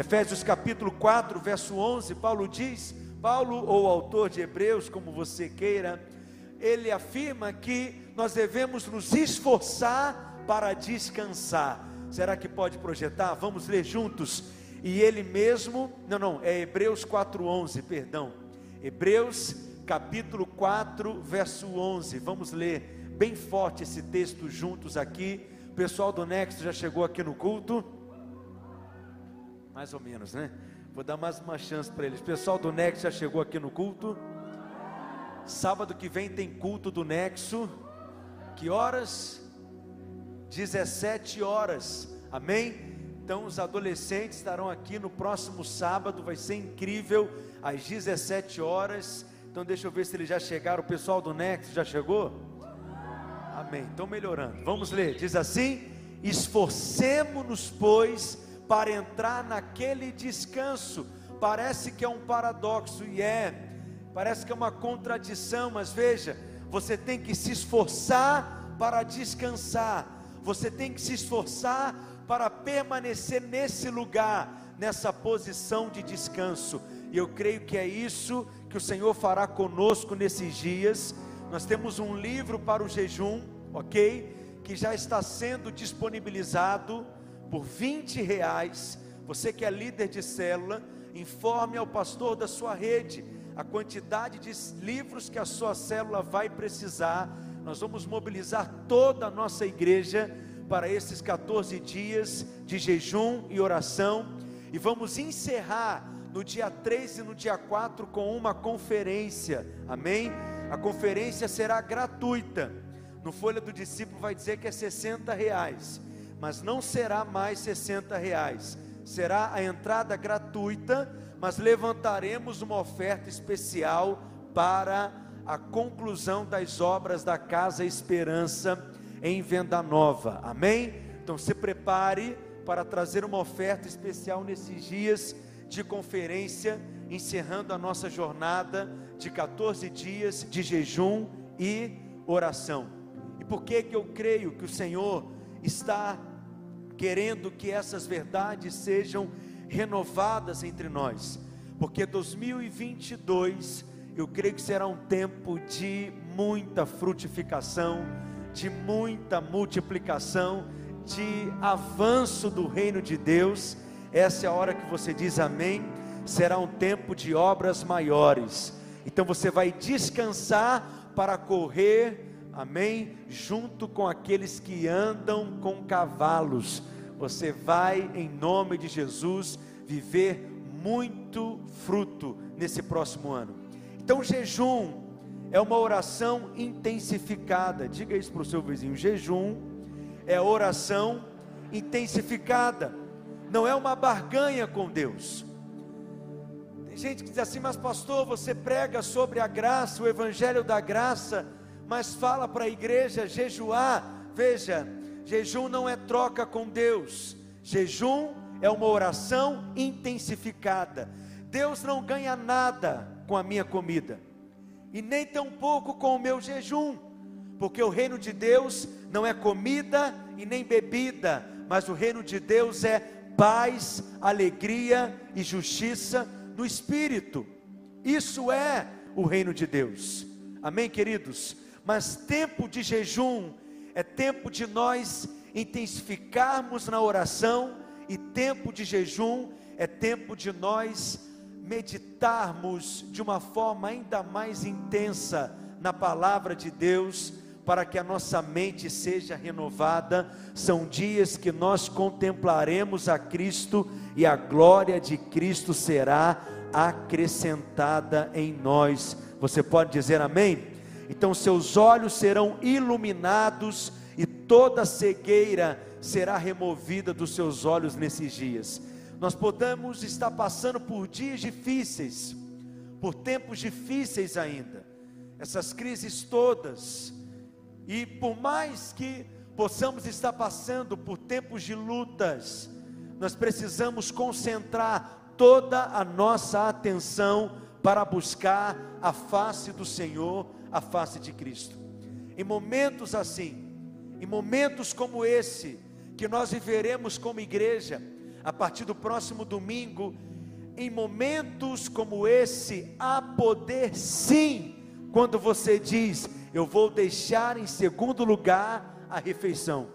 Efésios capítulo 4, verso 11, Paulo diz, Paulo ou autor de Hebreus, como você queira, ele afirma que nós devemos nos esforçar para descansar. Será que pode projetar? Vamos ler juntos. E ele mesmo, não, não, é Hebreus 4:11, perdão. Hebreus capítulo 4, verso 11. Vamos ler bem forte esse texto juntos aqui. O pessoal do Nexo já chegou aqui no culto? Mais ou menos, né? Vou dar mais uma chance para eles. Pessoal do Nexo já chegou aqui no culto? Sábado que vem tem culto do Nexo. Que horas? 17 horas. Amém? Então os adolescentes estarão aqui no próximo sábado, vai ser incrível, às 17 horas. Então deixa eu ver se eles já chegaram. O pessoal do Nexo já chegou? Amém. Estão melhorando. Vamos ler. Diz assim: Esforcemos-nos, pois, para entrar naquele descanso. Parece que é um paradoxo e é. Parece que é uma contradição, mas veja, você tem que se esforçar para descansar. Você tem que se esforçar para permanecer nesse lugar, nessa posição de descanso. E eu creio que é isso que o Senhor fará conosco nesses dias. Nós temos um livro para o jejum, ok? Que já está sendo disponibilizado por 20 reais. Você que é líder de célula, informe ao pastor da sua rede a quantidade de livros que a sua célula vai precisar. Nós vamos mobilizar toda a nossa igreja para esses 14 dias de jejum e oração e vamos encerrar no dia 3 e no dia 4 com uma conferência. Amém? A conferência será gratuita. No Folha do Discípulo vai dizer que é 60 reais mas não será mais 60 reais, será a entrada gratuita, mas levantaremos uma oferta especial para a conclusão das obras da Casa Esperança em Venda Nova, amém? Então se prepare para trazer uma oferta especial nesses dias de conferência, encerrando a nossa jornada de 14 dias de jejum e oração. E por que que eu creio que o Senhor está querendo que essas verdades sejam renovadas entre nós, porque 2022 eu creio que será um tempo de muita frutificação, de muita multiplicação, de avanço do reino de Deus. Essa é a hora que você diz amém. Será um tempo de obras maiores. Então você vai descansar para correr amém? Junto com aqueles que andam com cavalos, você vai, em nome de Jesus, viver muito fruto nesse próximo ano. Então, jejum é uma oração intensificada. Diga isso para o seu vizinho: jejum é oração intensificada, não é uma barganha com Deus. Tem gente que diz assim, mas pastor, você prega sobre a graça, o evangelho da graça mas fala para a igreja jejuar. Veja, jejum não é troca com Deus, jejum é uma oração intensificada. Deus não ganha nada com a minha comida, e nem tampouco com o meu jejum, porque o reino de Deus não é comida e nem bebida, mas o reino de Deus é paz, alegria e justiça no espírito. Isso é o reino de Deus. Amém, queridos? Mas tempo de jejum é tempo de nós intensificarmos na oração, e tempo de jejum é tempo de nós meditarmos de uma forma ainda mais intensa na palavra de Deus, para que a nossa mente seja renovada. São dias que nós contemplaremos a Cristo e a glória de Cristo será acrescentada em nós. Você pode dizer amém? Então seus olhos serão iluminados e toda cegueira será removida dos seus olhos nesses dias. Nós podemos estar passando por dias difíceis, por tempos difíceis ainda, essas crises todas, e por mais que possamos estar passando por tempos de lutas, nós precisamos concentrar toda a nossa atenção para buscar a face do Senhor a face de Cristo. Em momentos assim, em momentos como esse, que nós viveremos como igreja, a partir do próximo domingo, em momentos como esse, há poder sim, quando você diz: Eu vou deixar em segundo lugar a refeição,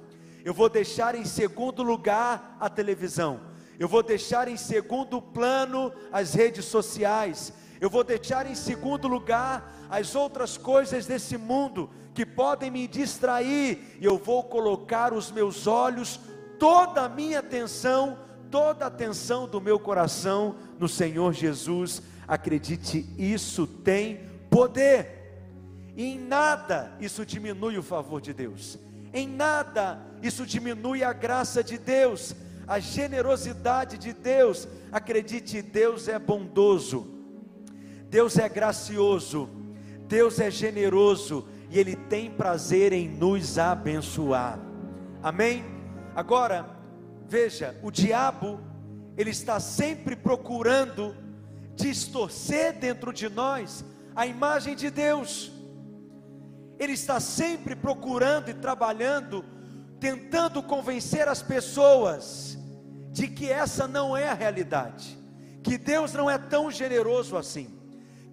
eu vou deixar em segundo lugar a televisão, eu vou deixar em segundo plano as redes sociais, eu vou deixar em segundo lugar as outras coisas desse mundo que podem me distrair, e eu vou colocar os meus olhos, toda a minha atenção, toda a atenção do meu coração no Senhor Jesus. Acredite, isso tem poder. Em nada isso diminui o favor de Deus. Em nada isso diminui a graça de Deus, a generosidade de Deus. Acredite, Deus é bondoso. Deus é gracioso. Deus é generoso e Ele tem prazer em nos abençoar. Amém? Agora, veja, o diabo, ele está sempre procurando distorcer dentro de nós a imagem de Deus. Ele está sempre procurando e trabalhando, tentando convencer as pessoas de que essa não é a realidade, que Deus não é tão generoso assim,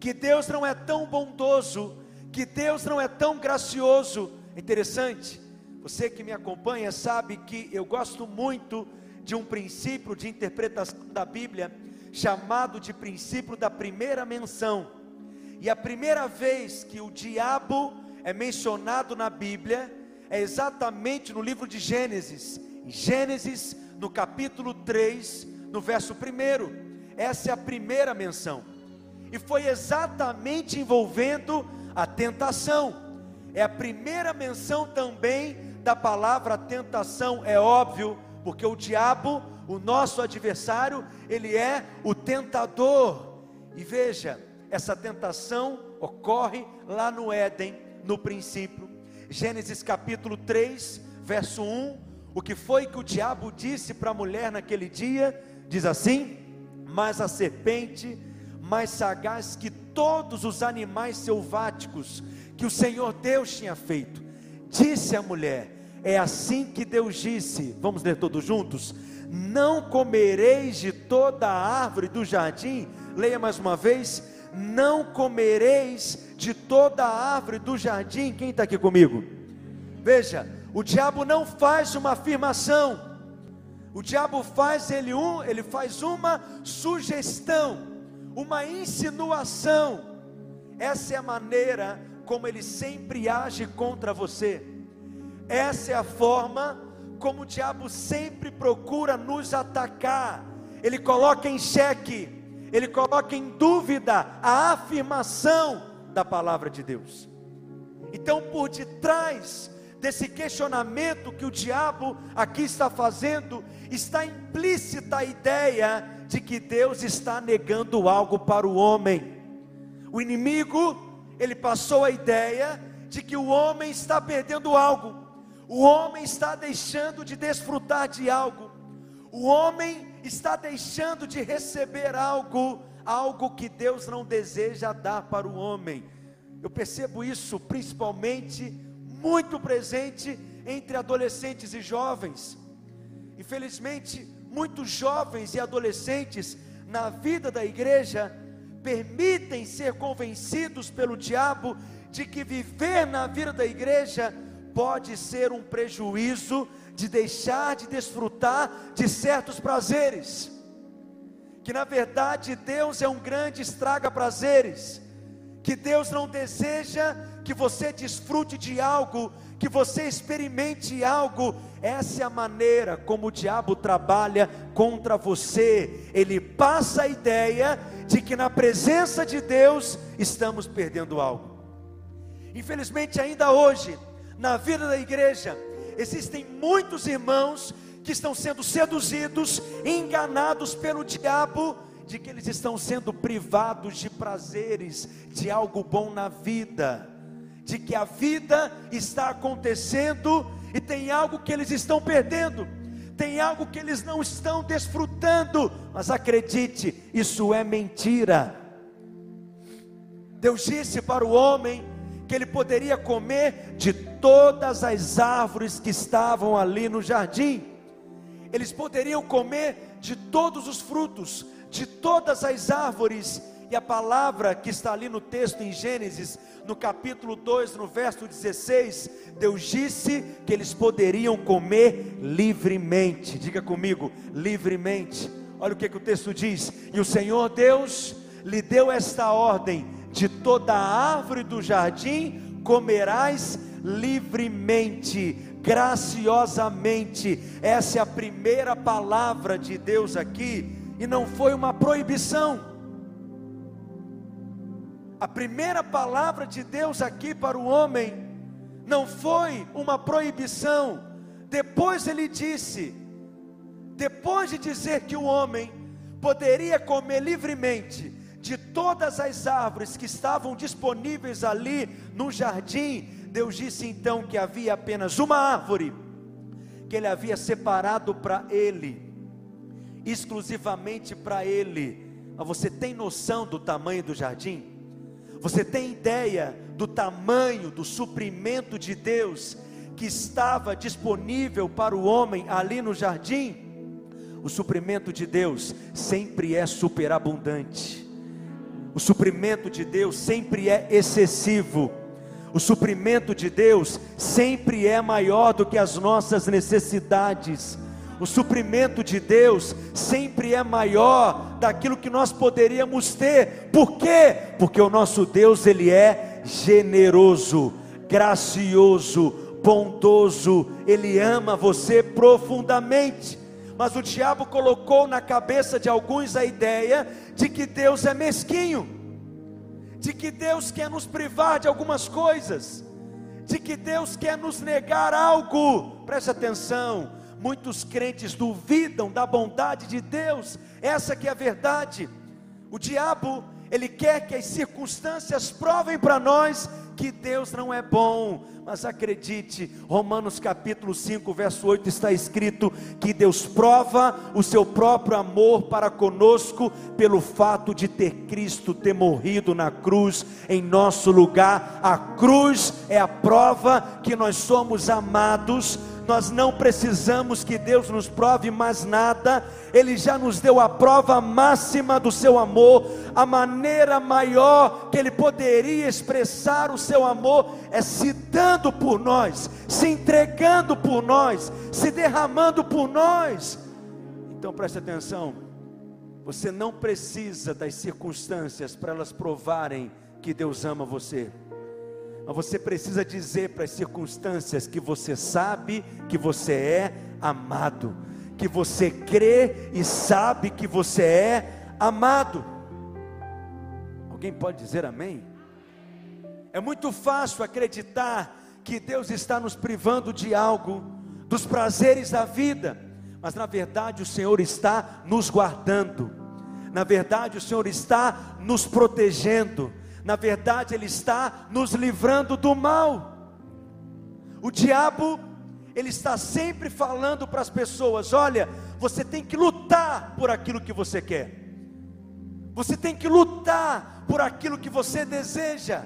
que Deus não é tão bondoso que Deus não é tão gracioso. Interessante, você que me acompanha sabe que eu gosto muito de um princípio de interpretação da Bíblia chamado de princípio da primeira menção. E a primeira vez que o diabo é mencionado na Bíblia é exatamente no livro de Gênesis. Em Gênesis, no capítulo 3, no verso 1. Essa é a primeira menção. E foi exatamente envolvendo a tentação. É a primeira menção também da palavra tentação, é óbvio, porque o diabo, o nosso adversário, ele é o tentador. E veja, essa tentação ocorre lá no Éden, no princípio. Gênesis capítulo 3, verso 1. O que foi que o diabo disse para a mulher naquele dia? Diz assim: Mas a serpente, mais sagaz que todos os animais selváticos que o Senhor Deus tinha feito. Disse a mulher: É assim que Deus disse, vamos ler todos juntos: Não comereis de toda a árvore do jardim. Leia mais uma vez: Não comereis de toda a árvore do jardim. Quem está aqui comigo? Veja, o diabo não faz uma afirmação. O diabo faz ele um, ele faz uma sugestão uma insinuação. Essa é a maneira como ele sempre age contra você. Essa é a forma como o diabo sempre procura nos atacar. Ele coloca em xeque, ele coloca em dúvida a afirmação da palavra de Deus. Então, por detrás desse questionamento que o diabo aqui está fazendo, está implícita a ideia de que Deus está negando algo para o homem. O inimigo, ele passou a ideia de que o homem está perdendo algo, o homem está deixando de desfrutar de algo, o homem está deixando de receber algo, algo que Deus não deseja dar para o homem. Eu percebo isso principalmente muito presente entre adolescentes e jovens. Infelizmente, muitos jovens e adolescentes na vida da igreja permitem ser convencidos pelo diabo de que viver na vida da igreja pode ser um prejuízo de deixar de desfrutar de certos prazeres. Que na verdade Deus é um grande estraga prazeres. Que Deus não deseja que você desfrute de algo que você experimente algo. Essa é a maneira como o diabo trabalha contra você. Ele passa a ideia de que na presença de Deus estamos perdendo algo. Infelizmente, ainda hoje, na vida da igreja, existem muitos irmãos que estão sendo seduzidos, enganados pelo diabo, de que eles estão sendo privados de prazeres, de algo bom na vida de que a vida está acontecendo e tem algo que eles estão perdendo, tem algo que eles não estão desfrutando, mas acredite, isso é mentira. Deus disse para o homem que ele poderia comer de todas as árvores que estavam ali no jardim, eles poderiam comer de todos os frutos, de todas as árvores. E a palavra que está ali no texto em Gênesis, no capítulo 2, no verso 16, Deus disse que eles poderiam comer livremente. Diga comigo, livremente. Olha o que, que o texto diz: E o Senhor Deus lhe deu esta ordem: de toda árvore do jardim comerás livremente, graciosamente. Essa é a primeira palavra de Deus aqui, e não foi uma proibição. A primeira palavra de Deus aqui para o homem não foi uma proibição. Depois ele disse, depois de dizer que o homem poderia comer livremente de todas as árvores que estavam disponíveis ali no jardim, Deus disse então que havia apenas uma árvore que ele havia separado para ele, exclusivamente para ele. Você tem noção do tamanho do jardim? Você tem ideia do tamanho do suprimento de Deus que estava disponível para o homem ali no jardim? O suprimento de Deus sempre é superabundante. O suprimento de Deus sempre é excessivo. O suprimento de Deus sempre é maior do que as nossas necessidades. O suprimento de Deus sempre é maior daquilo que nós poderíamos ter. Por quê? Porque o nosso Deus, ele é generoso, gracioso, bondoso, ele ama você profundamente. Mas o diabo colocou na cabeça de alguns a ideia de que Deus é mesquinho, de que Deus quer nos privar de algumas coisas, de que Deus quer nos negar algo. Preste atenção Muitos crentes duvidam da bondade de Deus, essa que é a verdade. O diabo, ele quer que as circunstâncias provem para nós que Deus não é bom, mas acredite, Romanos capítulo 5, verso 8 está escrito que Deus prova o seu próprio amor para conosco pelo fato de ter Cristo ter morrido na cruz em nosso lugar. A cruz é a prova que nós somos amados nós não precisamos que Deus nos prove mais nada, Ele já nos deu a prova máxima do seu amor, a maneira maior que Ele poderia expressar o seu amor é se dando por nós, se entregando por nós, se derramando por nós. Então preste atenção, você não precisa das circunstâncias para elas provarem que Deus ama você. Mas você precisa dizer para as circunstâncias que você sabe que você é amado, que você crê e sabe que você é amado. Alguém pode dizer amém? É muito fácil acreditar que Deus está nos privando de algo, dos prazeres da vida, mas na verdade o Senhor está nos guardando, na verdade o Senhor está nos protegendo na verdade, Ele está nos livrando do mal. O diabo, ele está sempre falando para as pessoas: olha, você tem que lutar por aquilo que você quer, você tem que lutar por aquilo que você deseja,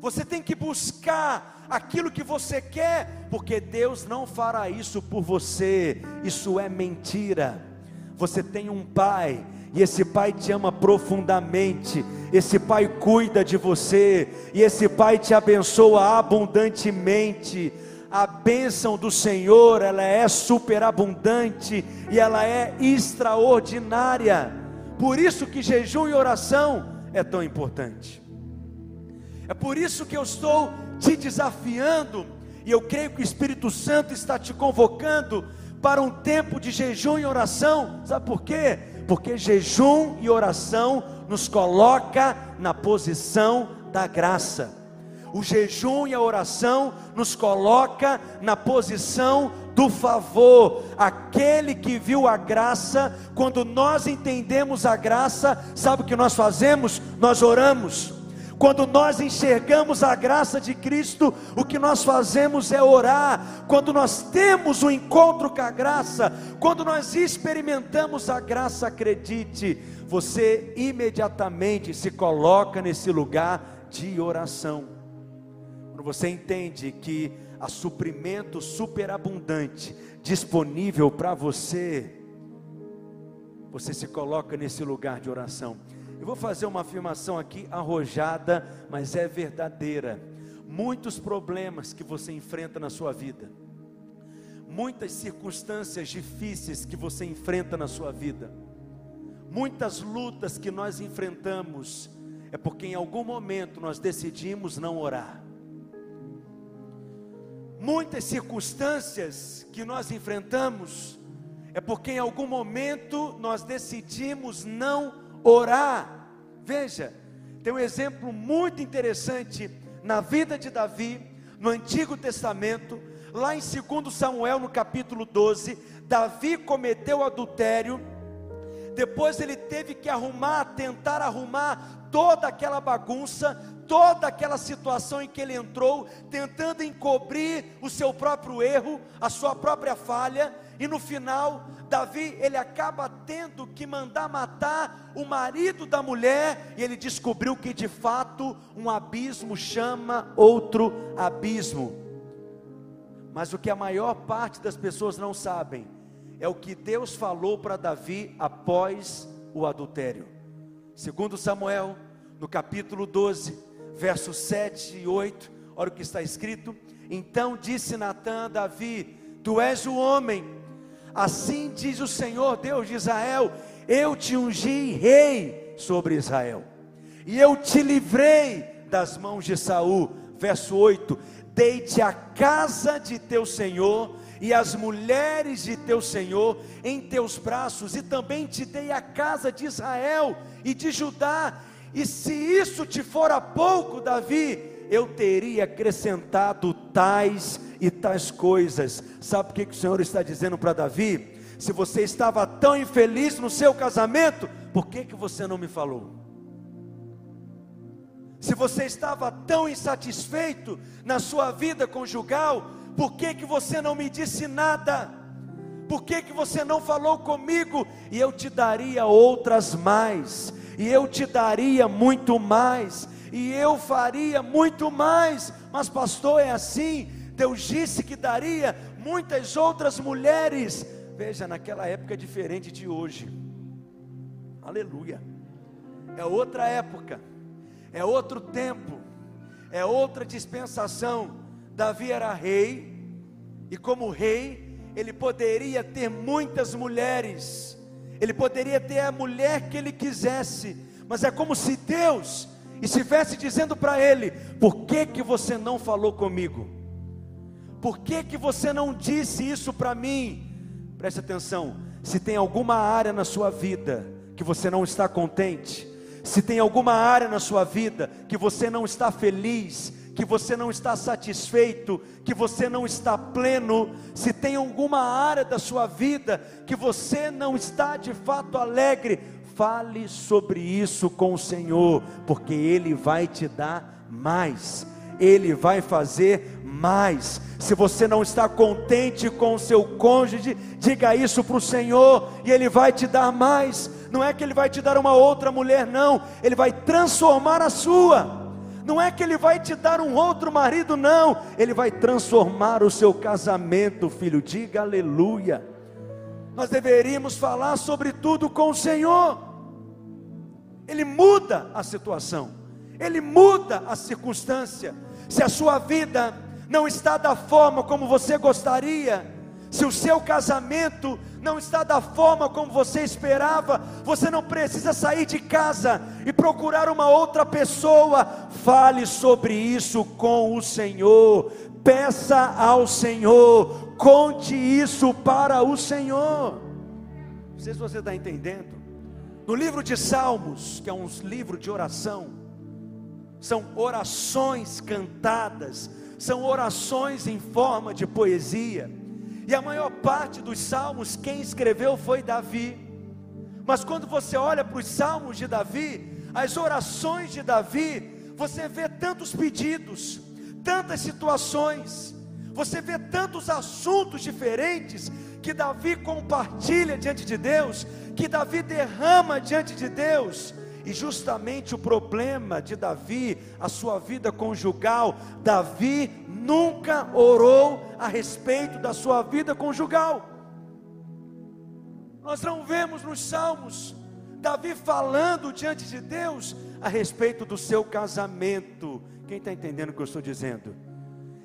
você tem que buscar aquilo que você quer, porque Deus não fará isso por você, isso é mentira. Você tem um pai e esse pai te ama profundamente, esse pai cuida de você, e esse pai te abençoa abundantemente. A bênção do Senhor, ela é superabundante e ela é extraordinária. Por isso que jejum e oração é tão importante. É por isso que eu estou te desafiando, e eu creio que o Espírito Santo está te convocando para um tempo de jejum e oração. Sabe por quê? Porque jejum e oração nos coloca na posição da graça. O jejum e a oração nos coloca na posição do favor. Aquele que viu a graça, quando nós entendemos a graça, sabe o que nós fazemos? Nós oramos. Quando nós enxergamos a graça de Cristo, o que nós fazemos é orar. Quando nós temos o um encontro com a graça, quando nós experimentamos a graça, acredite, você imediatamente se coloca nesse lugar de oração. Quando você entende que há suprimento superabundante disponível para você, você se coloca nesse lugar de oração. Eu vou fazer uma afirmação aqui arrojada, mas é verdadeira. Muitos problemas que você enfrenta na sua vida, muitas circunstâncias difíceis que você enfrenta na sua vida, muitas lutas que nós enfrentamos, é porque em algum momento nós decidimos não orar. Muitas circunstâncias que nós enfrentamos, é porque em algum momento nós decidimos não orar. Veja, tem um exemplo muito interessante na vida de Davi, no Antigo Testamento, lá em 2 Samuel, no capítulo 12, Davi cometeu adultério, depois ele teve que arrumar, tentar arrumar toda aquela bagunça, toda aquela situação em que ele entrou, tentando encobrir o seu próprio erro, a sua própria falha, e no final, Davi, ele acaba tendo que mandar matar o marido da mulher, e ele descobriu que de fato um abismo chama outro abismo. Mas o que a maior parte das pessoas não sabem é o que Deus falou para Davi após o adultério. Segundo Samuel, no capítulo 12, versos 7 e 8, olha o que está escrito: Então disse Natã a Davi: Tu és o homem Assim diz o Senhor, Deus de Israel: Eu te ungi rei sobre Israel, e eu te livrei das mãos de Saul. Verso 8: Deite a casa de teu Senhor e as mulheres de teu Senhor em teus braços, e também te dei a casa de Israel e de Judá. E se isso te fora pouco, Davi, eu teria acrescentado tais e tais coisas. Sabe o que, que o Senhor está dizendo para Davi? Se você estava tão infeliz no seu casamento, por que, que você não me falou? Se você estava tão insatisfeito na sua vida conjugal, por que, que você não me disse nada? Por que, que você não falou comigo? E eu te daria outras mais, e eu te daria muito mais, e eu faria muito mais. Mas, pastor, é assim. Deus disse que daria muitas outras mulheres. Veja, naquela época é diferente de hoje. Aleluia. É outra época, é outro tempo, é outra dispensação. Davi era rei, e como rei, ele poderia ter muitas mulheres, ele poderia ter a mulher que ele quisesse, mas é como se Deus estivesse dizendo para ele: Por que, que você não falou comigo? Por que, que você não disse isso para mim? Preste atenção: se tem alguma área na sua vida que você não está contente, se tem alguma área na sua vida que você não está feliz, que você não está satisfeito, que você não está pleno, se tem alguma área da sua vida que você não está de fato alegre, fale sobre isso com o Senhor, porque Ele vai te dar mais, Ele vai fazer mais. Se você não está contente com o seu cônjuge, diga isso para o Senhor e Ele vai te dar mais. Não é que Ele vai te dar uma outra mulher, não, Ele vai transformar a sua. Não é que Ele vai te dar um outro marido, não, Ele vai transformar o seu casamento, filho. Diga aleluia. Nós deveríamos falar sobre tudo com o Senhor. Ele muda a situação, Ele muda a circunstância. Se a sua vida não está da forma como você gostaria, se o seu casamento não está da forma como você esperava, você não precisa sair de casa e procurar uma outra pessoa. Fale sobre isso com o Senhor, peça ao Senhor, conte isso para o Senhor. Não sei se você está entendendo. No livro de Salmos, que é um livro de oração, são orações cantadas são orações em forma de poesia. E a maior parte dos salmos, quem escreveu foi Davi. Mas quando você olha para os salmos de Davi, as orações de Davi, você vê tantos pedidos, tantas situações, você vê tantos assuntos diferentes que Davi compartilha diante de Deus, que Davi derrama diante de Deus. E justamente o problema de Davi, a sua vida conjugal, Davi nunca orou a respeito da sua vida conjugal. Nós não vemos nos Salmos Davi falando diante de Deus a respeito do seu casamento. Quem está entendendo o que eu estou dizendo?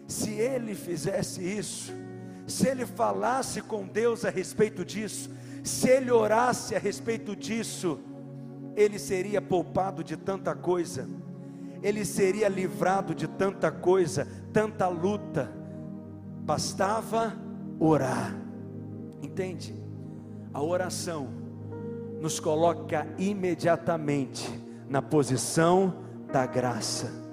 Se ele fizesse isso, se ele falasse com Deus a respeito disso, se ele orasse a respeito disso, ele seria poupado de tanta coisa, ele seria livrado de tanta coisa, tanta luta. Bastava orar, entende? A oração nos coloca imediatamente na posição da graça.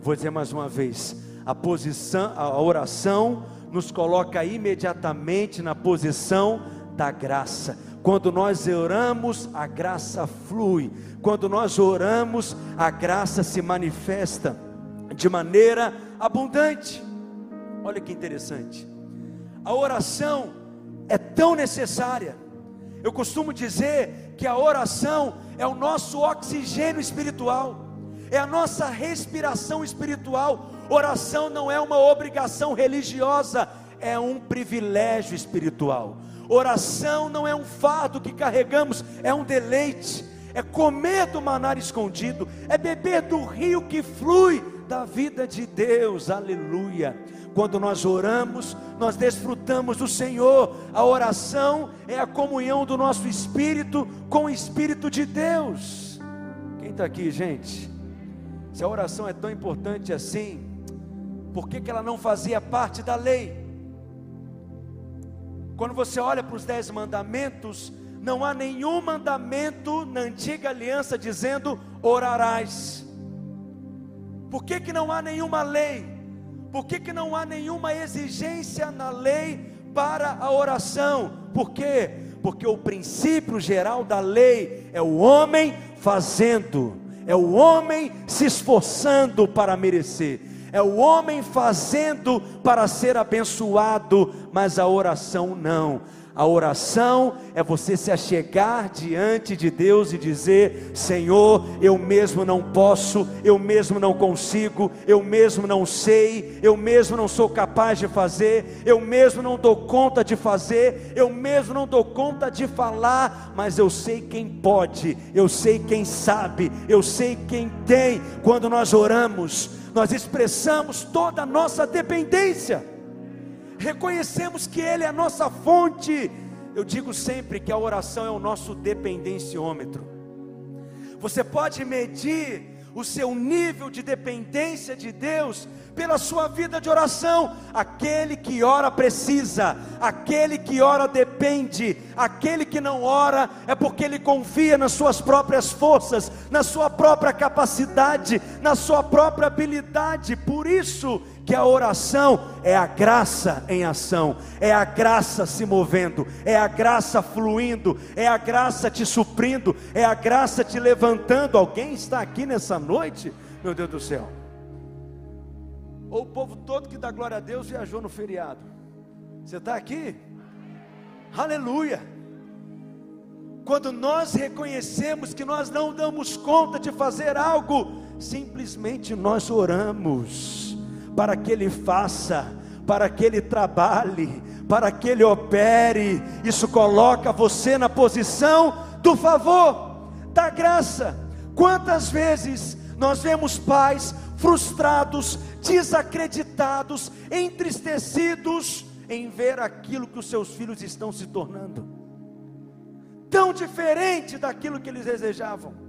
Vou dizer mais uma vez: a posição, a oração nos coloca imediatamente na posição da graça. Quando nós oramos, a graça flui. Quando nós oramos, a graça se manifesta de maneira abundante. Olha que interessante. A oração é tão necessária eu costumo dizer que a oração é o nosso oxigênio espiritual, é a nossa respiração espiritual. Oração não é uma obrigação religiosa, é um privilégio espiritual. Oração não é um fardo que carregamos, é um deleite, é comer do manar escondido, é beber do rio que flui da vida de Deus, aleluia. Quando nós oramos, nós desfrutamos do Senhor. A oração é a comunhão do nosso espírito com o Espírito de Deus. Quem está aqui, gente? Se a oração é tão importante assim, por que, que ela não fazia parte da lei? Quando você olha para os dez mandamentos, não há nenhum mandamento na antiga aliança dizendo orarás. Por que, que não há nenhuma lei? Por que, que não há nenhuma exigência na lei para a oração? Por quê? Porque o princípio geral da lei é o homem fazendo, é o homem se esforçando para merecer, é o homem fazendo para ser abençoado, mas a oração não. A oração é você se achegar diante de Deus e dizer: Senhor, eu mesmo não posso, eu mesmo não consigo, eu mesmo não sei, eu mesmo não sou capaz de fazer, eu mesmo não dou conta de fazer, eu mesmo não dou conta de falar, mas eu sei quem pode, eu sei quem sabe, eu sei quem tem. Quando nós oramos, nós expressamos toda a nossa dependência reconhecemos que Ele é a nossa fonte. Eu digo sempre que a oração é o nosso dependenciômetro. Você pode medir o seu nível de dependência de Deus pela sua vida de oração. Aquele que ora precisa, aquele que ora depende, aquele que não ora é porque ele confia nas suas próprias forças, na sua própria capacidade, na sua própria habilidade. Por isso que a oração é a graça em ação, é a graça se movendo, é a graça fluindo, é a graça te suprindo, é a graça te levantando. Alguém está aqui nessa noite, meu Deus do céu? Ou o povo todo que dá glória a Deus viajou no feriado? Você está aqui? Aleluia! Quando nós reconhecemos que nós não damos conta de fazer algo, simplesmente nós oramos para que Ele faça, para que Ele trabalhe, para que Ele opere. Isso coloca você na posição do favor, da graça. Quantas vezes nós vemos pais frustrados, desacreditados, entristecidos em ver aquilo que os seus filhos estão se tornando, tão diferente daquilo que eles desejavam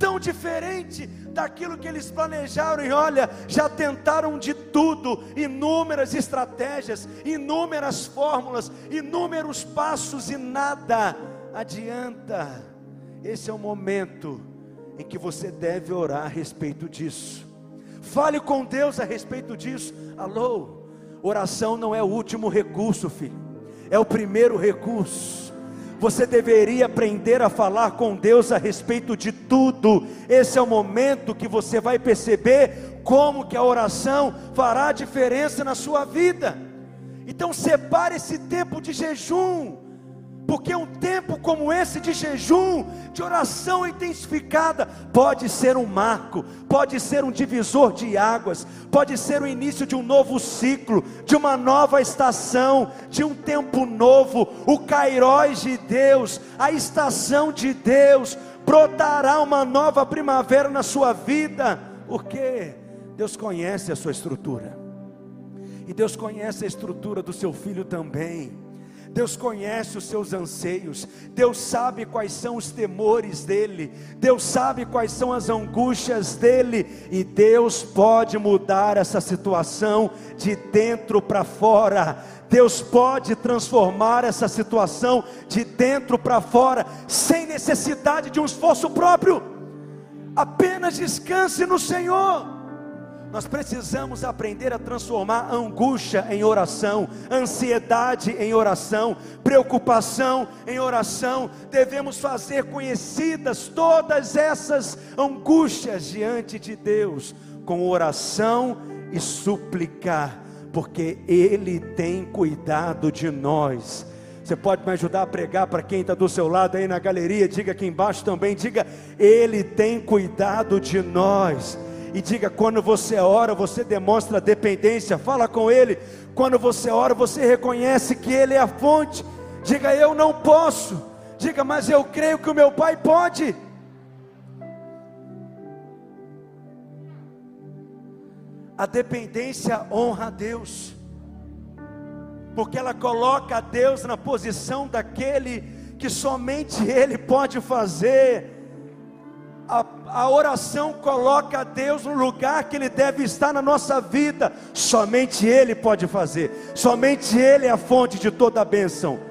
tão diferente daquilo que eles planejaram. E olha, já tentaram de tudo, inúmeras estratégias, inúmeras fórmulas, inúmeros passos e nada adianta. Esse é o momento em que você deve orar a respeito disso. Fale com Deus a respeito disso. Alô, oração não é o último recurso, filho, é o primeiro recurso você deveria aprender a falar com Deus a respeito de tudo. Esse é o momento que você vai perceber como que a oração fará diferença na sua vida. Então separe esse tempo de jejum porque um tempo como esse de jejum, de oração intensificada, pode ser um marco, pode ser um divisor de águas, pode ser o início de um novo ciclo, de uma nova estação, de um tempo novo, o Cairóis de Deus, a estação de Deus, brotará uma nova primavera na sua vida, porque Deus conhece a sua estrutura, e Deus conhece a estrutura do seu filho também. Deus conhece os seus anseios, Deus sabe quais são os temores dele, Deus sabe quais são as angústias dele, e Deus pode mudar essa situação de dentro para fora. Deus pode transformar essa situação de dentro para fora, sem necessidade de um esforço próprio. Apenas descanse no Senhor. Nós precisamos aprender a transformar angústia em oração, ansiedade em oração, preocupação em oração. Devemos fazer conhecidas todas essas angústias diante de Deus, com oração e suplicar, porque Ele tem cuidado de nós. Você pode me ajudar a pregar para quem está do seu lado aí na galeria? Diga aqui embaixo também. Diga, Ele tem cuidado de nós e diga: quando você ora, você demonstra dependência, fala com Ele. Quando você ora, você reconhece que Ele é a fonte. Diga: eu não posso. Diga: mas eu creio que o meu Pai pode. A dependência honra a Deus, porque ela coloca a Deus na posição daquele que somente Ele pode fazer a, a oração coloca Deus no lugar que Ele deve estar na nossa vida. Somente Ele pode fazer, somente Ele é a fonte de toda a bênção.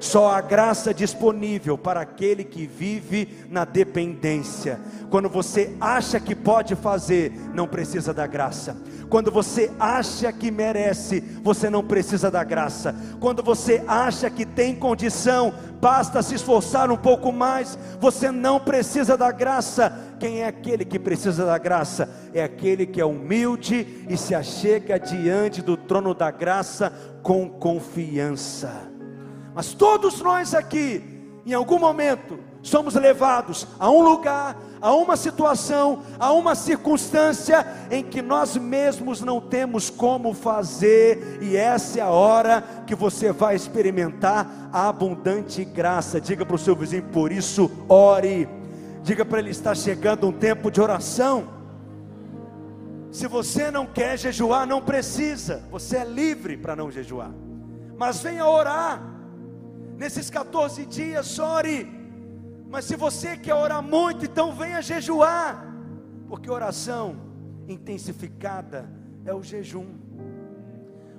Só a graça disponível para aquele que vive na dependência. Quando você acha que pode fazer, não precisa da graça. Quando você acha que merece, você não precisa da graça. Quando você acha que tem condição, basta se esforçar um pouco mais, você não precisa da graça. Quem é aquele que precisa da graça? É aquele que é humilde e se achega diante do trono da graça com confiança. Mas todos nós aqui, em algum momento, somos levados a um lugar, a uma situação, a uma circunstância em que nós mesmos não temos como fazer, e essa é a hora que você vai experimentar a abundante graça. Diga para o seu vizinho, por isso, ore. Diga para ele: está chegando um tempo de oração. Se você não quer jejuar, não precisa, você é livre para não jejuar, mas venha orar nesses 14 dias, ore. Mas se você quer orar muito, então venha jejuar, porque oração intensificada é o jejum.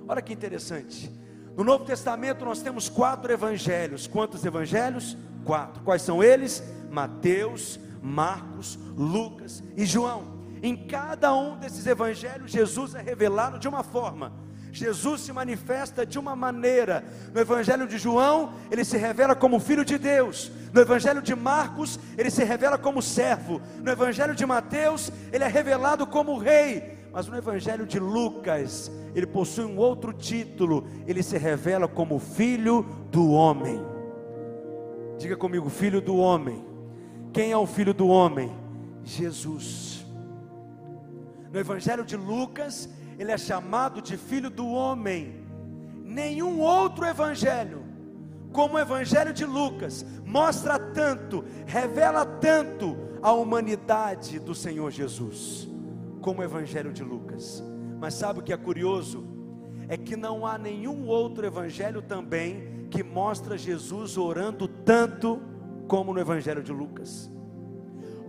Olha que interessante. No Novo Testamento nós temos quatro evangelhos. Quantos evangelhos? Quatro. Quais são eles? Mateus, Marcos, Lucas e João. Em cada um desses evangelhos, Jesus é revelado de uma forma. Jesus se manifesta de uma maneira. No Evangelho de João, ele se revela como filho de Deus. No Evangelho de Marcos, ele se revela como servo. No Evangelho de Mateus, ele é revelado como rei. Mas no Evangelho de Lucas, ele possui um outro título. Ele se revela como filho do homem. Diga comigo, filho do homem. Quem é o filho do homem? Jesus. No Evangelho de Lucas, ele é chamado de filho do homem. Nenhum outro evangelho, como o evangelho de Lucas, mostra tanto, revela tanto a humanidade do Senhor Jesus, como o evangelho de Lucas. Mas sabe o que é curioso? É que não há nenhum outro evangelho também que mostra Jesus orando tanto como no evangelho de Lucas.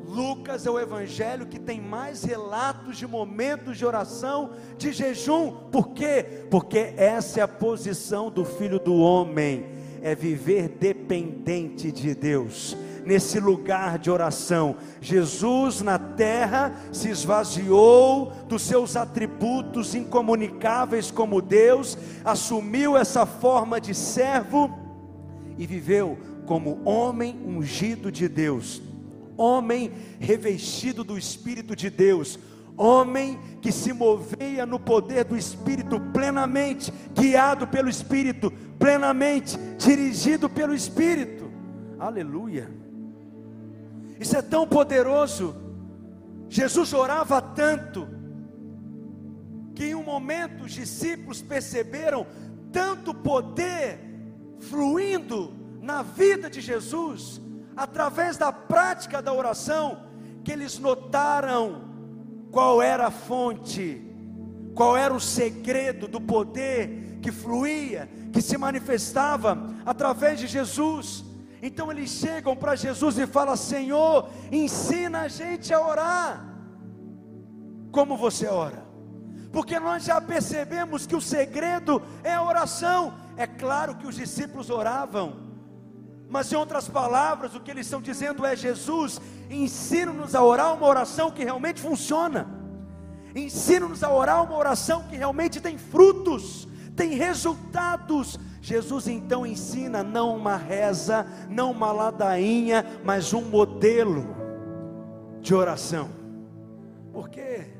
Lucas é o evangelho que tem mais relatos de momentos de oração, de jejum. Por quê? Porque essa é a posição do filho do homem, é viver dependente de Deus. Nesse lugar de oração, Jesus na terra se esvaziou dos seus atributos incomunicáveis como Deus, assumiu essa forma de servo e viveu como homem ungido de Deus homem revestido do Espírito de Deus, homem que se movia no poder do Espírito plenamente, guiado pelo Espírito plenamente, dirigido pelo Espírito. Aleluia. Isso é tão poderoso. Jesus orava tanto que em um momento os discípulos perceberam tanto poder fluindo na vida de Jesus, através da prática da oração, que eles notaram qual era a fonte, qual era o segredo do poder que fluía, que se manifestava através de Jesus. Então eles chegam para Jesus e falam: Senhor, ensina a gente a orar. Como você ora? Porque nós já percebemos que o segredo é a oração. É claro que os discípulos oravam, mas em outras palavras, o que eles estão dizendo é: Jesus, ensina-nos a orar uma oração que realmente funciona. Ensina-nos a orar uma oração que realmente tem frutos, tem resultados. Jesus então ensina não uma reza, não uma ladainha, mas um modelo de oração. Por quê?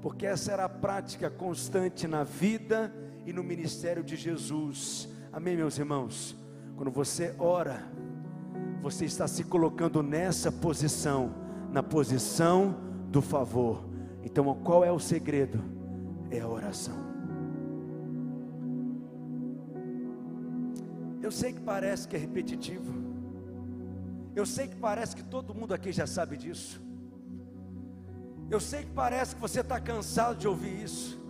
Porque essa era a prática constante na vida e no ministério de Jesus. Amém, meus irmãos? Quando você ora, você está se colocando nessa posição, na posição do favor. Então, qual é o segredo? É a oração. Eu sei que parece que é repetitivo. Eu sei que parece que todo mundo aqui já sabe disso. Eu sei que parece que você está cansado de ouvir isso.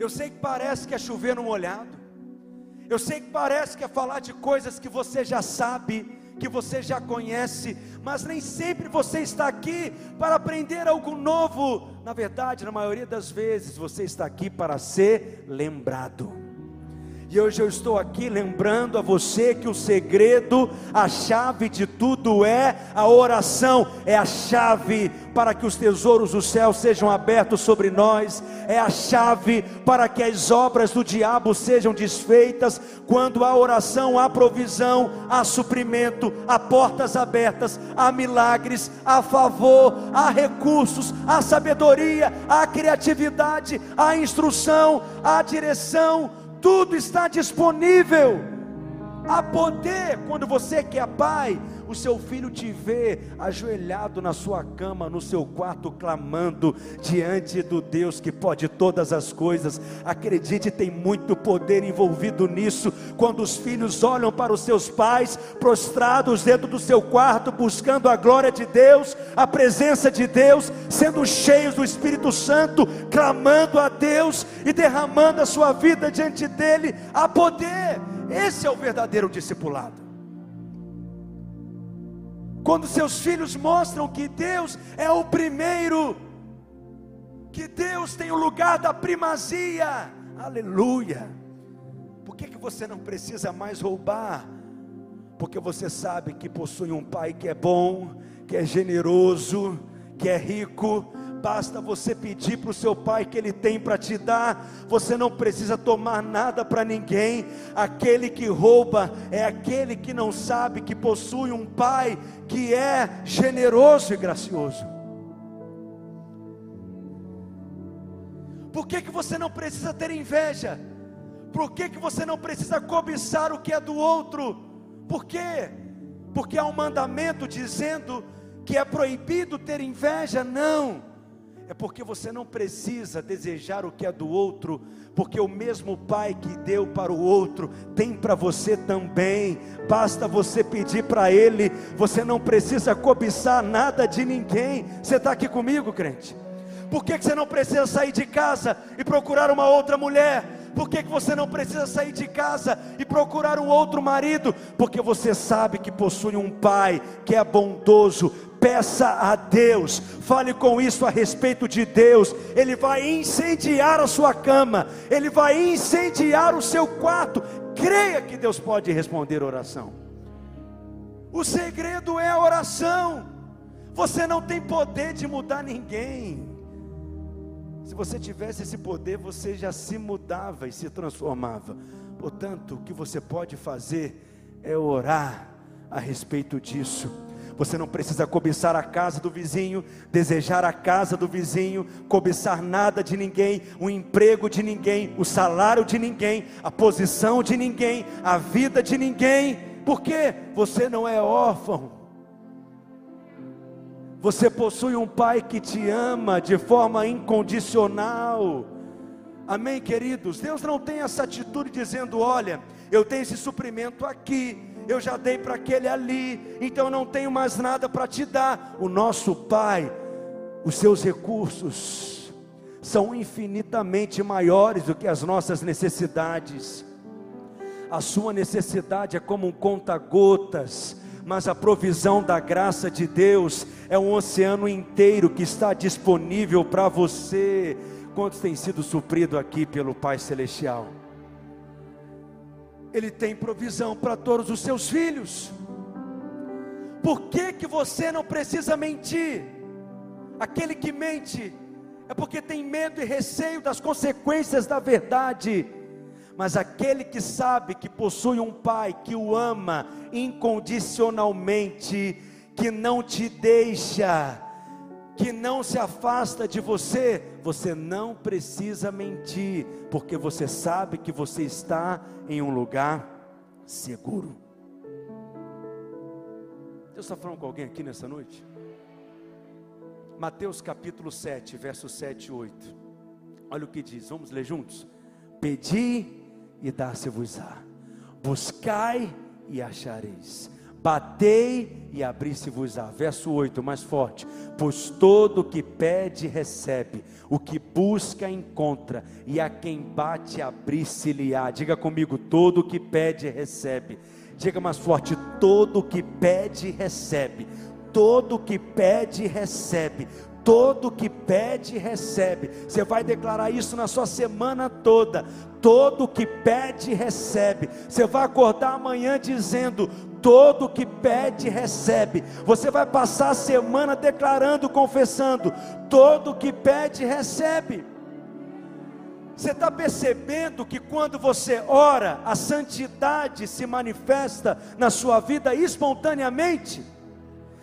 Eu sei que parece que é chover no molhado. Eu sei que parece que é falar de coisas que você já sabe, que você já conhece, mas nem sempre você está aqui para aprender algo novo. Na verdade, na maioria das vezes, você está aqui para ser lembrado. E hoje eu estou aqui lembrando a você que o segredo, a chave de tudo é a oração, é a chave para que os tesouros do céu sejam abertos sobre nós, é a chave para que as obras do diabo sejam desfeitas. Quando há oração, há provisão, há suprimento, há portas abertas, há milagres, há favor, há recursos, há sabedoria, há criatividade, há instrução, há direção tudo está disponível. Há poder quando você que é pai, o seu filho te vê ajoelhado na sua cama, no seu quarto, clamando diante do Deus que pode todas as coisas. Acredite, tem muito poder envolvido nisso. Quando os filhos olham para os seus pais, prostrados dentro do seu quarto, buscando a glória de Deus, a presença de Deus, sendo cheios do Espírito Santo, clamando a Deus e derramando a sua vida diante dele, há poder. Esse é o verdadeiro discipulado. Quando seus filhos mostram que Deus é o primeiro, que Deus tem o lugar da primazia, aleluia. Por que, que você não precisa mais roubar? Porque você sabe que possui um pai que é bom, que é generoso, que é rico, basta você pedir para o seu pai que ele tem para te dar, você não precisa tomar nada para ninguém. Aquele que rouba é aquele que não sabe que possui um pai que é generoso e gracioso. Por que, que você não precisa ter inveja? Por que, que você não precisa cobiçar o que é do outro? Por quê? Porque há um mandamento dizendo que é proibido ter inveja? Não é porque você não precisa desejar o que é do outro, porque o mesmo Pai que deu para o outro tem para você também. Basta você pedir para Ele, você não precisa cobiçar nada de ninguém. Você está aqui comigo, crente? Por que, que você não precisa sair de casa e procurar uma outra mulher? Por que, que você não precisa sair de casa e procurar um outro marido? Porque você sabe que possui um pai que é bondoso, peça a Deus, fale com isso a respeito de Deus, Ele vai incendiar a sua cama, Ele vai incendiar o seu quarto. Creia que Deus pode responder oração. O segredo é a oração. Você não tem poder de mudar ninguém. Se você tivesse esse poder, você já se mudava e se transformava. Portanto, o que você pode fazer é orar a respeito disso Você não precisa cobiçar a casa do vizinho, desejar a casa do vizinho, cobiçar nada de ninguém, o emprego de ninguém, o salário de ninguém, a posição de ninguém, a vida de ninguém, porque você não é órfão. Você possui um pai que te ama de forma incondicional. Amém, queridos? Deus não tem essa atitude dizendo: olha, eu tenho esse suprimento aqui, eu já dei para aquele ali, então eu não tenho mais nada para te dar. O nosso Pai, os seus recursos são infinitamente maiores do que as nossas necessidades. A sua necessidade é como um conta-gotas, mas a provisão da graça de Deus é um oceano inteiro que está disponível para você. Quantos tem sido suprido aqui pelo Pai Celestial? Ele tem provisão para todos os seus filhos. Por que, que você não precisa mentir? Aquele que mente é porque tem medo e receio das consequências da verdade. Mas aquele que sabe que possui um pai que o ama incondicionalmente, que não te deixa, que não se afasta de você, você não precisa mentir, porque você sabe que você está em um lugar seguro. Deus está falando com alguém aqui nessa noite? Mateus capítulo 7, versos 7 e 8. Olha o que diz, vamos ler juntos? Pedi e dá-se-vos-á, buscai e achareis batei e abri-se-vos-á. Verso 8, mais forte. Pois todo o que pede, recebe, o que busca, encontra, e a quem bate, abri-se-lhe-á. Diga comigo: todo o que pede, recebe. Diga mais forte: todo o que pede, recebe. Todo o que pede, recebe todo que pede recebe. Você vai declarar isso na sua semana toda. Todo que pede recebe. Você vai acordar amanhã dizendo: todo que pede recebe. Você vai passar a semana declarando, confessando: todo que pede recebe. Você está percebendo que quando você ora, a santidade se manifesta na sua vida espontaneamente?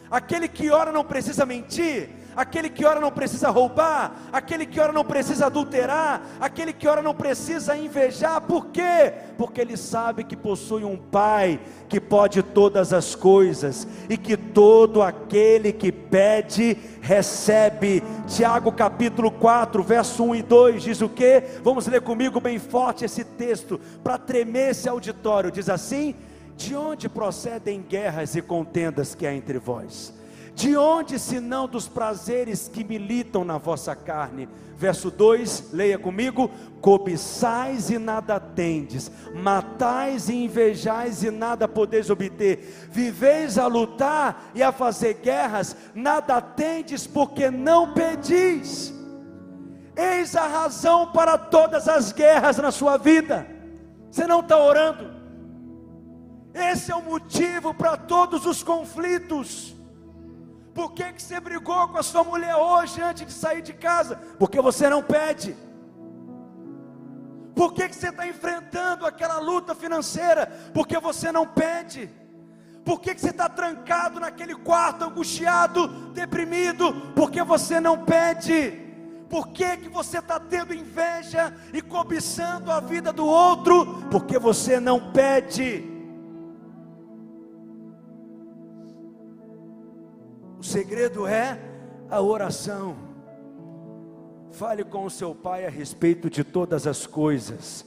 Aquele que ora não precisa mentir, aquele que ora não precisa roubar, aquele que ora não precisa adulterar, aquele que ora não precisa invejar, por quê? Porque ele sabe que possui um Pai que pode todas as coisas e que todo aquele que pede recebe. Tiago capítulo 4, verso 1 e 2 diz o que? Vamos ler comigo bem forte esse texto para tremer esse auditório. Diz assim: De onde procedem guerras e contendas que há entre vós? De onde senão dos prazeres que militam na vossa carne? Verso 2, leia comigo: cobiçais e nada tendes, matais e invejais e nada podeis obter, viveis a lutar e a fazer guerras, nada tendes porque não pedis. Eis a razão para todas as guerras na sua vida. Você não está orando. Esse é o motivo para todos os conflitos. Por que, que você brigou com a sua mulher hoje antes de sair de casa? Porque você não pede. Por que, que você está enfrentando aquela luta financeira? Porque você não pede. Por que, que você está trancado naquele quarto, angustiado, deprimido? Porque você não pede. Por que, que você está tendo inveja e cobiçando a vida do outro? Porque você não pede. O segredo é a oração. Fale com o seu pai a respeito de todas as coisas.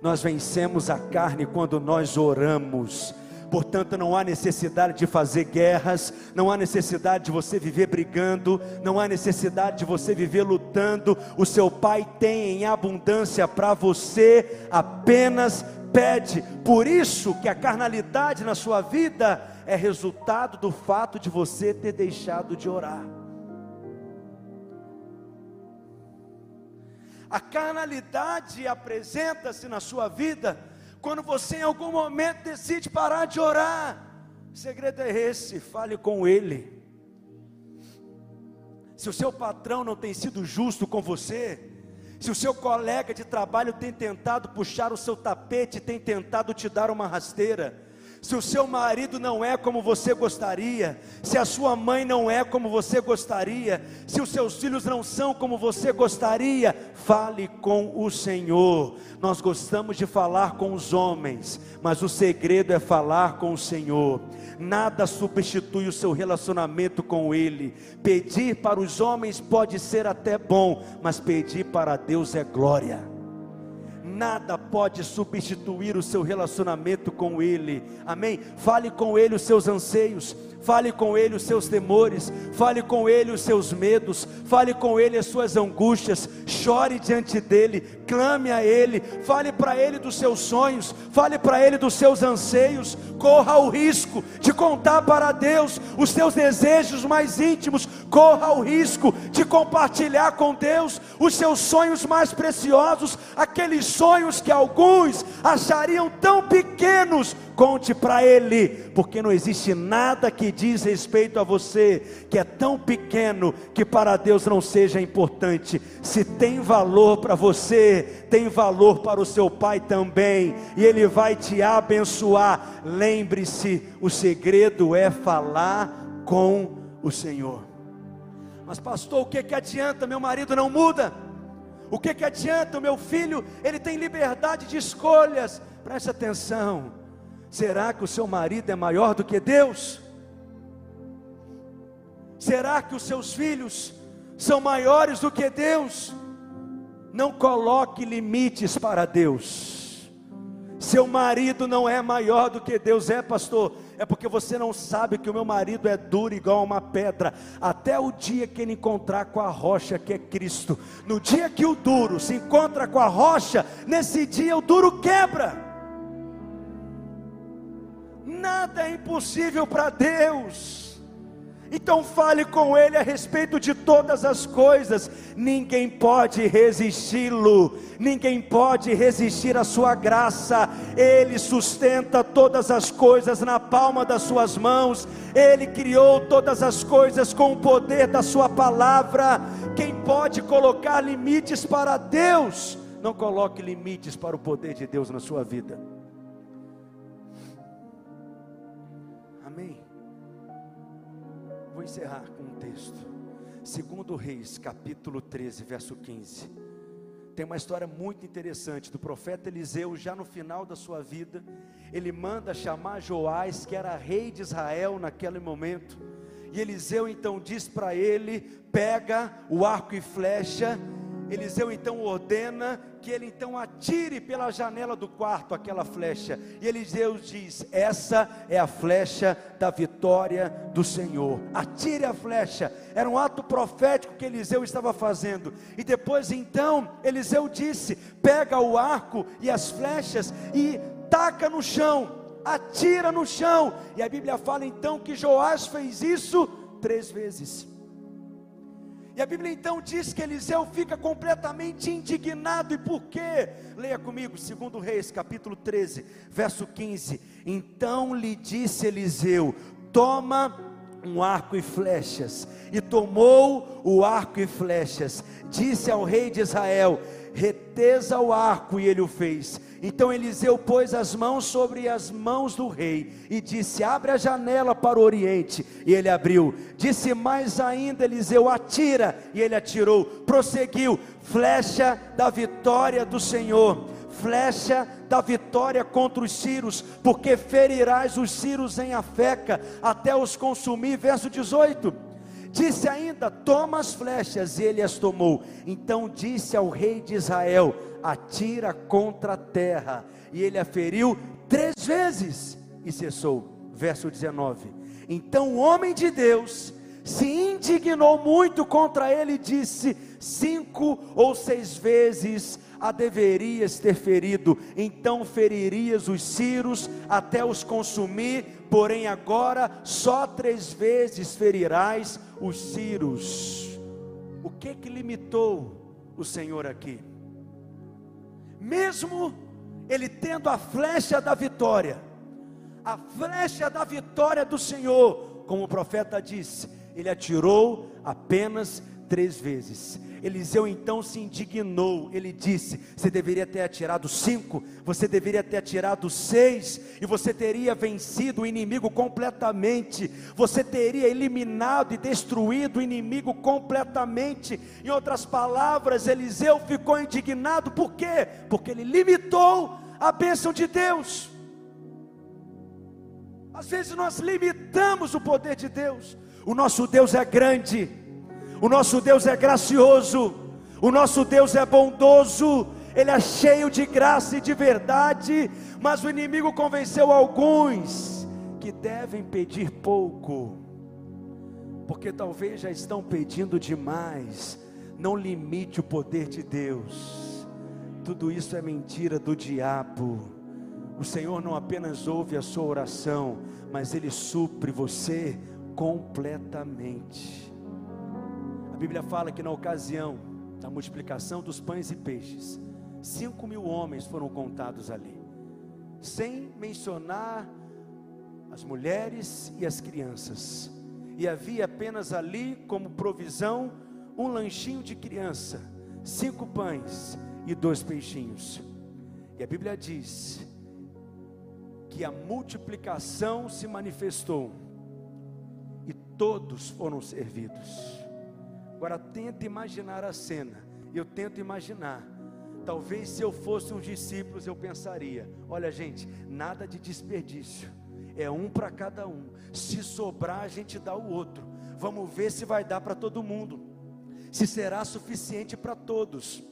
Nós vencemos a carne quando nós oramos. Portanto, não há necessidade de fazer guerras, não há necessidade de você viver brigando, não há necessidade de você viver lutando. O seu pai tem em abundância para você, apenas pede. Por isso que a carnalidade na sua vida é resultado do fato de você ter deixado de orar. A carnalidade apresenta-se na sua vida quando você em algum momento decide parar de orar. O segredo é esse: fale com Ele. Se o seu patrão não tem sido justo com você, se o seu colega de trabalho tem tentado puxar o seu tapete, tem tentado te dar uma rasteira, se o seu marido não é como você gostaria, se a sua mãe não é como você gostaria, se os seus filhos não são como você gostaria, fale com o Senhor. Nós gostamos de falar com os homens, mas o segredo é falar com o Senhor. Nada substitui o seu relacionamento com Ele. Pedir para os homens pode ser até bom, mas pedir para Deus é glória nada pode substituir o seu relacionamento com Ele, amém? Fale com Ele os seus anseios, fale com Ele os seus temores, fale com Ele os seus medos, fale com Ele as suas angústias, chore diante dEle, clame a Ele, fale para Ele dos seus sonhos, fale para Ele dos seus anseios, corra o risco de contar para Deus os seus desejos mais íntimos, corra o risco de compartilhar com Deus os seus sonhos mais preciosos, aqueles sonhos que alguns achariam tão pequenos, conte para Ele, porque não existe nada que diz respeito a você que é tão pequeno que para Deus não seja importante. Se tem valor para você, tem valor para o seu Pai também, e Ele vai te abençoar. Lembre-se: o segredo é falar com o Senhor. Mas, pastor, o que, que adianta? Meu marido não muda. O que, que adianta? O meu filho, ele tem liberdade de escolhas. Preste atenção. Será que o seu marido é maior do que Deus? Será que os seus filhos são maiores do que Deus? Não coloque limites para Deus. Seu marido não é maior do que Deus é, pastor. É porque você não sabe que o meu marido é duro igual uma pedra. Até o dia que ele encontrar com a rocha que é Cristo. No dia que o duro se encontra com a rocha, nesse dia o duro quebra. Nada é impossível para Deus. Então fale com Ele a respeito de todas as coisas. Ninguém pode resisti-lo, ninguém pode resistir à Sua graça. Ele sustenta todas as coisas na palma das Suas mãos. Ele criou todas as coisas com o poder da Sua palavra. Quem pode colocar limites para Deus? Não coloque limites para o poder de Deus na sua vida. Encerrar com um texto. Segundo Reis, capítulo 13, verso 15. Tem uma história muito interessante do profeta Eliseu, já no final da sua vida, ele manda chamar Joás, que era rei de Israel naquele momento. E Eliseu então diz para ele: pega o arco e flecha Eliseu então ordena que ele então atire pela janela do quarto aquela flecha. E Eliseu diz: Essa é a flecha da vitória do Senhor. Atire a flecha. Era um ato profético que Eliseu estava fazendo. E depois então Eliseu disse: Pega o arco e as flechas e taca no chão. Atira no chão. E a Bíblia fala então que Joás fez isso três vezes. E a Bíblia então diz que Eliseu fica completamente indignado. E por quê? Leia comigo, segundo Reis, capítulo 13, verso 15. Então lhe disse Eliseu: Toma um arco e flechas. E tomou o arco e flechas. Disse ao rei de Israel: reteza o arco, e ele o fez. Então Eliseu pôs as mãos sobre as mãos do rei e disse: Abre a janela para o oriente. E ele abriu. Disse mais ainda: Eliseu, atira. E ele atirou. Prosseguiu: Flecha da vitória do Senhor. Flecha da vitória contra os ciros, porque ferirás os ciros em Afeca, até os consumir. Verso 18. Disse ainda: Toma as flechas, e ele as tomou. Então disse ao rei de Israel: Atira contra a terra. E ele a feriu três vezes e cessou. Verso 19. Então o homem de Deus se indignou muito contra ele e disse: Cinco ou seis vezes a deverias ter ferido, então feririas os ciros até os consumir, porém agora só três vezes ferirás os ciros. O que que limitou o Senhor aqui? Mesmo ele tendo a flecha da vitória, a flecha da vitória do Senhor, como o profeta disse, ele atirou apenas três vezes. Eliseu então se indignou, ele disse: Você deveria ter atirado cinco, você deveria ter atirado seis, e você teria vencido o inimigo completamente, você teria eliminado e destruído o inimigo completamente. Em outras palavras, Eliseu ficou indignado, por quê? Porque ele limitou a bênção de Deus. Às vezes nós limitamos o poder de Deus. O nosso Deus é grande, o nosso Deus é gracioso, o nosso Deus é bondoso, Ele é cheio de graça e de verdade, mas o inimigo convenceu alguns que devem pedir pouco, porque talvez já estão pedindo demais. Não limite o poder de Deus, tudo isso é mentira do diabo. O Senhor não apenas ouve a sua oração, mas Ele supre você completamente. A Bíblia fala que na ocasião da multiplicação dos pães e peixes, cinco mil homens foram contados ali, sem mencionar as mulheres e as crianças, e havia apenas ali como provisão um lanchinho de criança, cinco pães e dois peixinhos. E a Bíblia diz que a multiplicação se manifestou e todos foram servidos. Agora tenta imaginar a cena. Eu tento imaginar. Talvez se eu fosse um discípulos eu pensaria: olha, gente, nada de desperdício. É um para cada um. Se sobrar, a gente dá o outro. Vamos ver se vai dar para todo mundo. Se será suficiente para todos.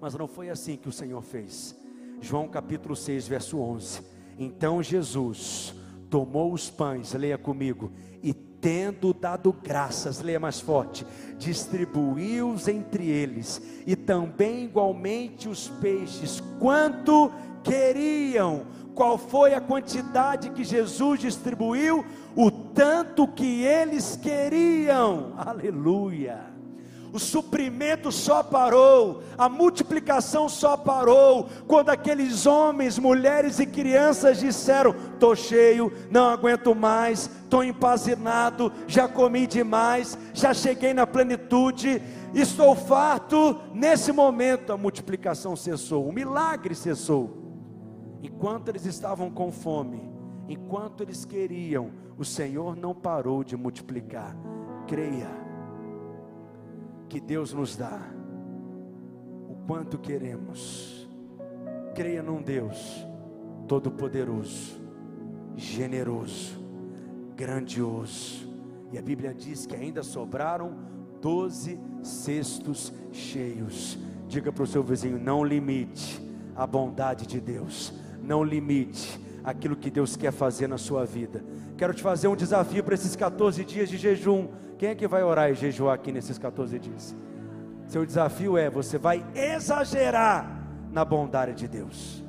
Mas não foi assim que o Senhor fez. João capítulo 6, verso 11. Então Jesus tomou os pães, leia comigo, e tendo dado graças, leia mais forte, distribuiu-os entre eles, e também igualmente os peixes, quanto queriam. Qual foi a quantidade que Jesus distribuiu? O tanto que eles queriam. Aleluia o suprimento só parou, a multiplicação só parou, quando aqueles homens, mulheres e crianças disseram: estou cheio, não aguento mais, estou empazinado, já comi demais, já cheguei na plenitude, estou farto. Nesse momento a multiplicação cessou, o milagre cessou. Enquanto eles estavam com fome, enquanto eles queriam, o Senhor não parou de multiplicar. Creia que Deus nos dá, o quanto queremos. Creia num Deus todo-poderoso, generoso, grandioso. E a Bíblia diz que ainda sobraram doze cestos cheios. Diga para o seu vizinho: não limite a bondade de Deus, não limite aquilo que Deus quer fazer na sua vida. Quero te fazer um desafio para esses 14 dias de jejum. Quem é que vai orar e jejuar aqui nesses 14 dias? Seu desafio é: você vai exagerar na bondade de Deus.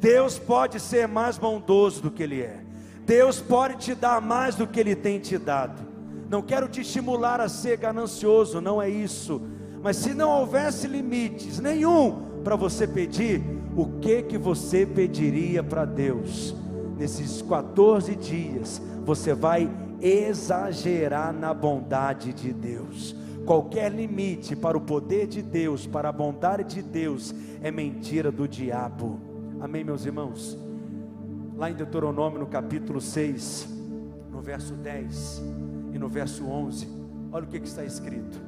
Deus pode ser mais bondoso do que Ele é. Deus pode te dar mais do que Ele tem te dado. Não quero te estimular a ser ganancioso, não é isso. Mas se não houvesse limites nenhum para você pedir, o que que você pediria para Deus? Nesses 14 dias, você vai exagerar na bondade de Deus. Qualquer limite para o poder de Deus, para a bondade de Deus, é mentira do diabo. Amém, meus irmãos? Lá em Deuteronômio, no capítulo 6, no verso 10 e no verso 11, olha o que, que está escrito: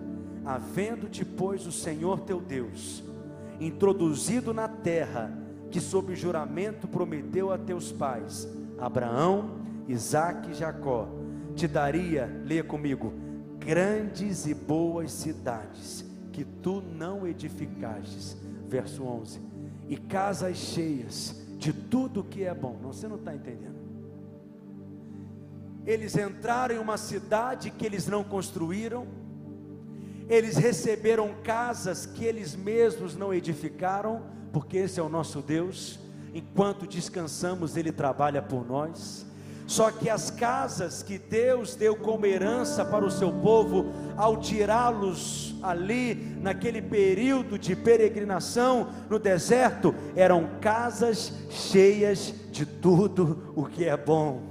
Havendo-te, pois, o Senhor teu Deus, introduzido na terra que, sob juramento, prometeu a teus pais, Abraão, Isaque e Jacó, te daria, leia comigo, grandes e boas cidades que tu não edificastes. Verso 11: e casas cheias de tudo que é bom. Não, você não está entendendo. Eles entraram em uma cidade que eles não construíram, eles receberam casas que eles mesmos não edificaram, porque esse é o nosso Deus. Enquanto descansamos, Ele trabalha por nós. Só que as casas que Deus deu como herança para o seu povo, ao tirá-los ali, naquele período de peregrinação no deserto, eram casas cheias de tudo o que é bom.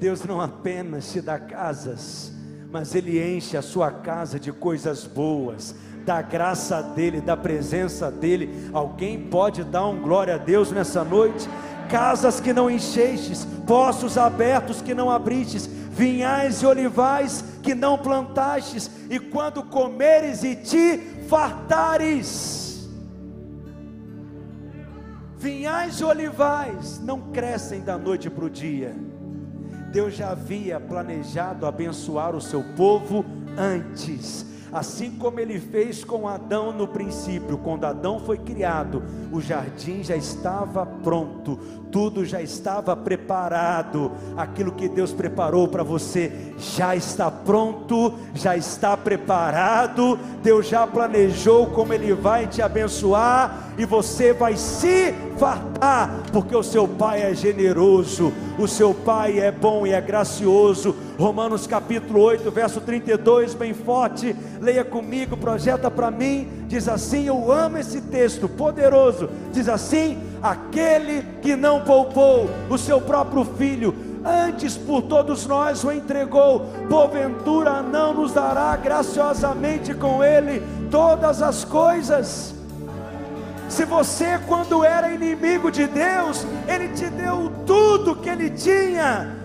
Deus não apenas te dá casas, mas Ele enche a sua casa de coisas boas, da graça dEle, da presença dEle. Alguém pode dar um glória a Deus nessa noite? Casas que não enchestes, poços abertos que não abristes, vinhais e olivais que não plantastes, e quando comeres e te fartares, vinhais e olivais não crescem da noite para o dia. Deus já havia planejado abençoar o seu povo antes. Assim como ele fez com Adão no princípio, quando Adão foi criado, o jardim já estava pronto, tudo já estava preparado, aquilo que Deus preparou para você já está pronto, já está preparado, Deus já planejou como Ele vai te abençoar e você vai se fartar, porque o seu Pai é generoso, o seu Pai é bom e é gracioso. Romanos capítulo 8, verso 32, bem forte, leia comigo, projeta para mim, diz assim: Eu amo esse texto poderoso, diz assim: aquele que não poupou o seu próprio filho, antes por todos nós o entregou, porventura não nos dará graciosamente com ele todas as coisas. Se você, quando era inimigo de Deus, Ele te deu tudo que Ele tinha,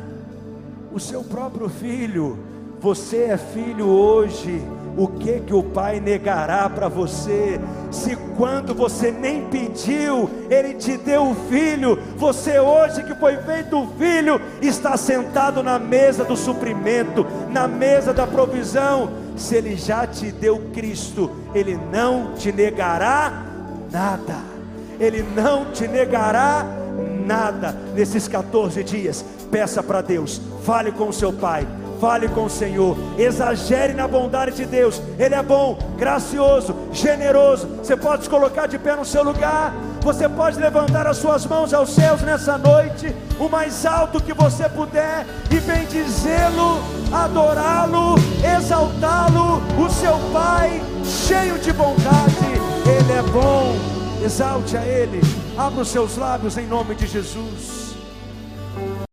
o seu próprio filho, você é filho hoje, o que que o Pai negará para você? Se quando você nem pediu, Ele te deu o filho, você hoje que foi feito filho, está sentado na mesa do suprimento, na mesa da provisão. Se Ele já te deu Cristo, Ele não te negará nada, Ele não te negará nada nesses 14 dias. Peça para Deus, fale com o seu Pai fale com o Senhor, exagere na bondade de Deus, Ele é bom, gracioso, generoso. Você pode se colocar de pé no seu lugar, você pode levantar as suas mãos aos céus nessa noite, o mais alto que você puder, e bendizê-lo, adorá-lo, exaltá-lo, o seu Pai, cheio de bondade, Ele é bom. Exalte a Ele, abra os seus lábios em nome de Jesus.